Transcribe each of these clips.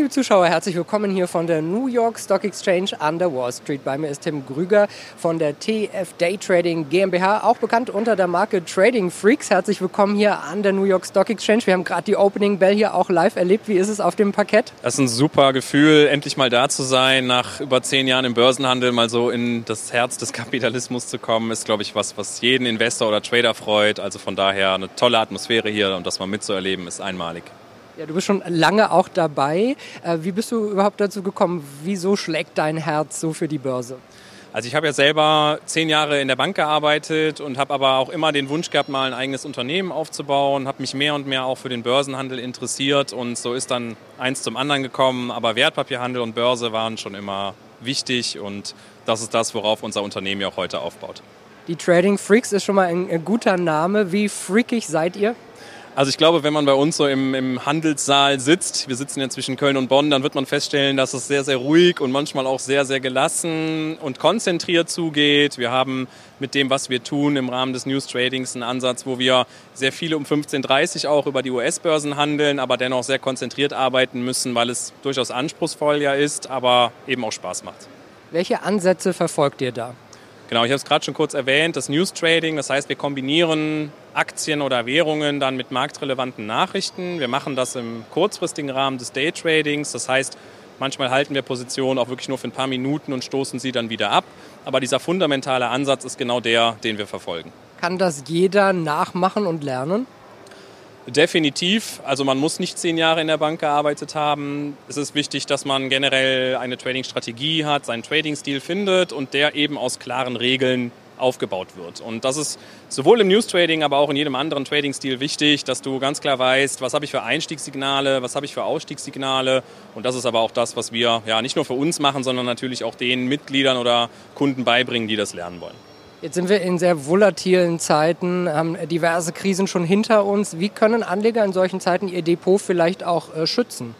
Liebe Zuschauer, herzlich willkommen hier von der New York Stock Exchange an der Wall Street. Bei mir ist Tim Grüger von der TF Day Trading GmbH, auch bekannt unter der Marke Trading Freaks. Herzlich willkommen hier an der New York Stock Exchange. Wir haben gerade die Opening Bell hier auch live erlebt. Wie ist es auf dem Parkett? Das ist ein super Gefühl, endlich mal da zu sein, nach über zehn Jahren im Börsenhandel mal so in das Herz des Kapitalismus zu kommen, ist, glaube ich, was, was jeden Investor oder Trader freut. Also von daher eine tolle Atmosphäre hier und das mal mitzuerleben, ist einmalig. Ja, du bist schon lange auch dabei. Äh, wie bist du überhaupt dazu gekommen? Wieso schlägt dein Herz so für die Börse? Also ich habe ja selber zehn Jahre in der Bank gearbeitet und habe aber auch immer den Wunsch gehabt, mal ein eigenes Unternehmen aufzubauen, habe mich mehr und mehr auch für den Börsenhandel interessiert und so ist dann eins zum anderen gekommen. Aber Wertpapierhandel und Börse waren schon immer wichtig und das ist das, worauf unser Unternehmen ja auch heute aufbaut. Die Trading Freaks ist schon mal ein, ein guter Name. Wie freakig seid ihr? Also ich glaube, wenn man bei uns so im, im, Handelssaal sitzt, wir sitzen ja zwischen Köln und Bonn, dann wird man feststellen, dass es sehr, sehr ruhig und manchmal auch sehr, sehr gelassen und konzentriert zugeht. Wir haben mit dem, was wir tun im Rahmen des News Tradings einen Ansatz, wo wir sehr viele um 15.30 Uhr auch über die US-Börsen handeln, aber dennoch sehr konzentriert arbeiten müssen, weil es durchaus anspruchsvoll ja ist, aber eben auch Spaß macht. Welche Ansätze verfolgt ihr da? Genau, ich habe es gerade schon kurz erwähnt, das News Trading, das heißt, wir kombinieren Aktien oder Währungen dann mit marktrelevanten Nachrichten. Wir machen das im kurzfristigen Rahmen des Day Tradings, das heißt, manchmal halten wir Positionen auch wirklich nur für ein paar Minuten und stoßen sie dann wieder ab. Aber dieser fundamentale Ansatz ist genau der, den wir verfolgen. Kann das jeder nachmachen und lernen? Definitiv. Also man muss nicht zehn Jahre in der Bank gearbeitet haben. Es ist wichtig, dass man generell eine Trading-Strategie hat, seinen Trading-Stil findet und der eben aus klaren Regeln aufgebaut wird. Und das ist sowohl im News-Trading, aber auch in jedem anderen Trading-Stil wichtig, dass du ganz klar weißt, was habe ich für Einstiegssignale, was habe ich für Ausstiegssignale. Und das ist aber auch das, was wir ja nicht nur für uns machen, sondern natürlich auch den Mitgliedern oder Kunden beibringen, die das lernen wollen. Jetzt sind wir in sehr volatilen Zeiten, haben diverse Krisen schon hinter uns. Wie können Anleger in solchen Zeiten ihr Depot vielleicht auch äh, schützen?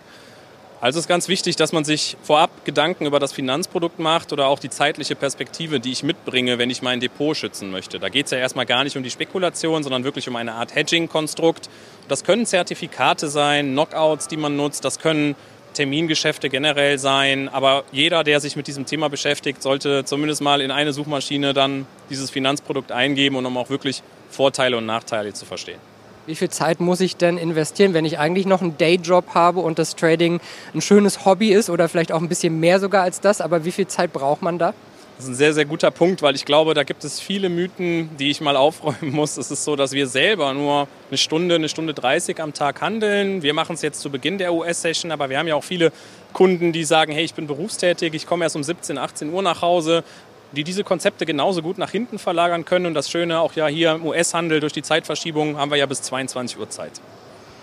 Also es ist ganz wichtig, dass man sich vorab Gedanken über das Finanzprodukt macht oder auch die zeitliche Perspektive, die ich mitbringe, wenn ich mein Depot schützen möchte. Da geht es ja erstmal gar nicht um die Spekulation, sondern wirklich um eine Art Hedging-Konstrukt. Das können Zertifikate sein, Knockouts, die man nutzt, das können Termingeschäfte generell sein. Aber jeder, der sich mit diesem Thema beschäftigt, sollte zumindest mal in eine Suchmaschine dann dieses Finanzprodukt eingeben, um auch wirklich Vorteile und Nachteile zu verstehen. Wie viel Zeit muss ich denn investieren, wenn ich eigentlich noch einen Dayjob habe und das Trading ein schönes Hobby ist oder vielleicht auch ein bisschen mehr sogar als das? Aber wie viel Zeit braucht man da? Das ist ein sehr, sehr guter Punkt, weil ich glaube, da gibt es viele Mythen, die ich mal aufräumen muss. Es ist so, dass wir selber nur eine Stunde, eine Stunde 30 am Tag handeln. Wir machen es jetzt zu Beginn der US-Session, aber wir haben ja auch viele Kunden, die sagen, hey, ich bin berufstätig, ich komme erst um 17, 18 Uhr nach Hause, die diese Konzepte genauso gut nach hinten verlagern können. Und das Schöne auch ja hier im US-Handel durch die Zeitverschiebung haben wir ja bis 22 Uhr Zeit.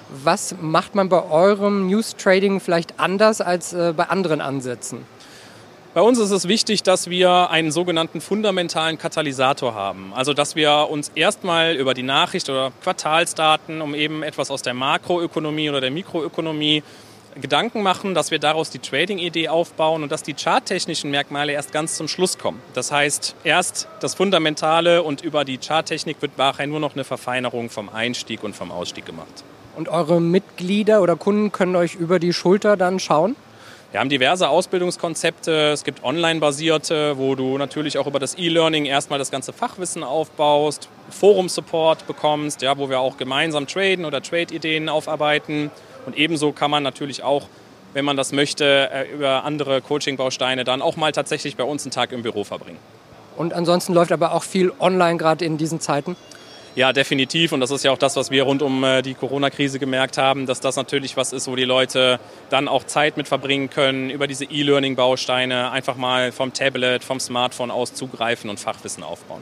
Was macht man bei eurem News-Trading vielleicht anders als äh, bei anderen Ansätzen? Bei uns ist es wichtig, dass wir einen sogenannten fundamentalen Katalysator haben. Also dass wir uns erstmal über die Nachricht oder Quartalsdaten, um eben etwas aus der Makroökonomie oder der Mikroökonomie Gedanken machen, dass wir daraus die Trading-Idee aufbauen und dass die charttechnischen Merkmale erst ganz zum Schluss kommen. Das heißt, erst das Fundamentale und über die Charttechnik wird nachher nur noch eine Verfeinerung vom Einstieg und vom Ausstieg gemacht. Und eure Mitglieder oder Kunden können euch über die Schulter dann schauen? Wir haben diverse Ausbildungskonzepte. Es gibt online-basierte, wo du natürlich auch über das E-Learning erstmal das ganze Fachwissen aufbaust, Forum-Support bekommst, ja, wo wir auch gemeinsam traden oder Trade-Ideen aufarbeiten. Und ebenso kann man natürlich auch, wenn man das möchte, äh, über andere Coaching-Bausteine dann auch mal tatsächlich bei uns einen Tag im Büro verbringen. Und ansonsten läuft aber auch viel online gerade in diesen Zeiten? Ja, definitiv. Und das ist ja auch das, was wir rund um äh, die Corona-Krise gemerkt haben, dass das natürlich was ist, wo die Leute dann auch Zeit mit verbringen können, über diese E-Learning-Bausteine einfach mal vom Tablet, vom Smartphone aus zugreifen und Fachwissen aufbauen.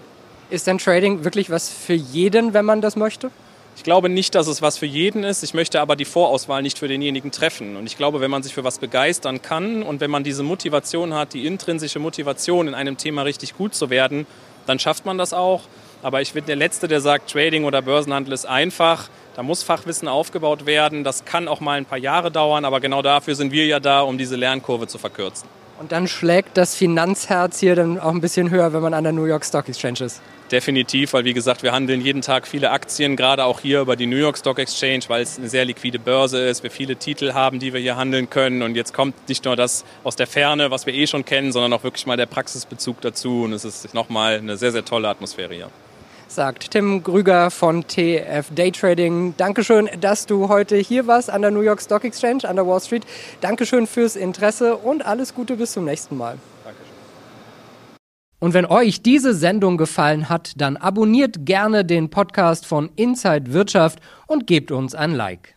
Ist denn Trading wirklich was für jeden, wenn man das möchte? Ich glaube nicht, dass es was für jeden ist. Ich möchte aber die Vorauswahl nicht für denjenigen treffen. Und ich glaube, wenn man sich für was begeistern kann und wenn man diese Motivation hat, die intrinsische Motivation in einem Thema richtig gut zu werden, dann schafft man das auch. Aber ich bin der Letzte, der sagt, Trading oder Börsenhandel ist einfach. Da muss Fachwissen aufgebaut werden. Das kann auch mal ein paar Jahre dauern, aber genau dafür sind wir ja da, um diese Lernkurve zu verkürzen. Und dann schlägt das Finanzherz hier dann auch ein bisschen höher, wenn man an der New York Stock Exchange ist. Definitiv, weil wie gesagt, wir handeln jeden Tag viele Aktien, gerade auch hier über die New York Stock Exchange, weil es eine sehr liquide Börse ist, wir viele Titel haben, die wir hier handeln können. Und jetzt kommt nicht nur das aus der Ferne, was wir eh schon kennen, sondern auch wirklich mal der Praxisbezug dazu. Und es ist nochmal eine sehr, sehr tolle Atmosphäre hier sagt Tim Grüger von TF Daytrading. Dankeschön, dass du heute hier warst an der New York Stock Exchange, an der Wall Street. Dankeschön fürs Interesse und alles Gute bis zum nächsten Mal. Dankeschön. Und wenn euch diese Sendung gefallen hat, dann abonniert gerne den Podcast von Inside Wirtschaft und gebt uns ein Like.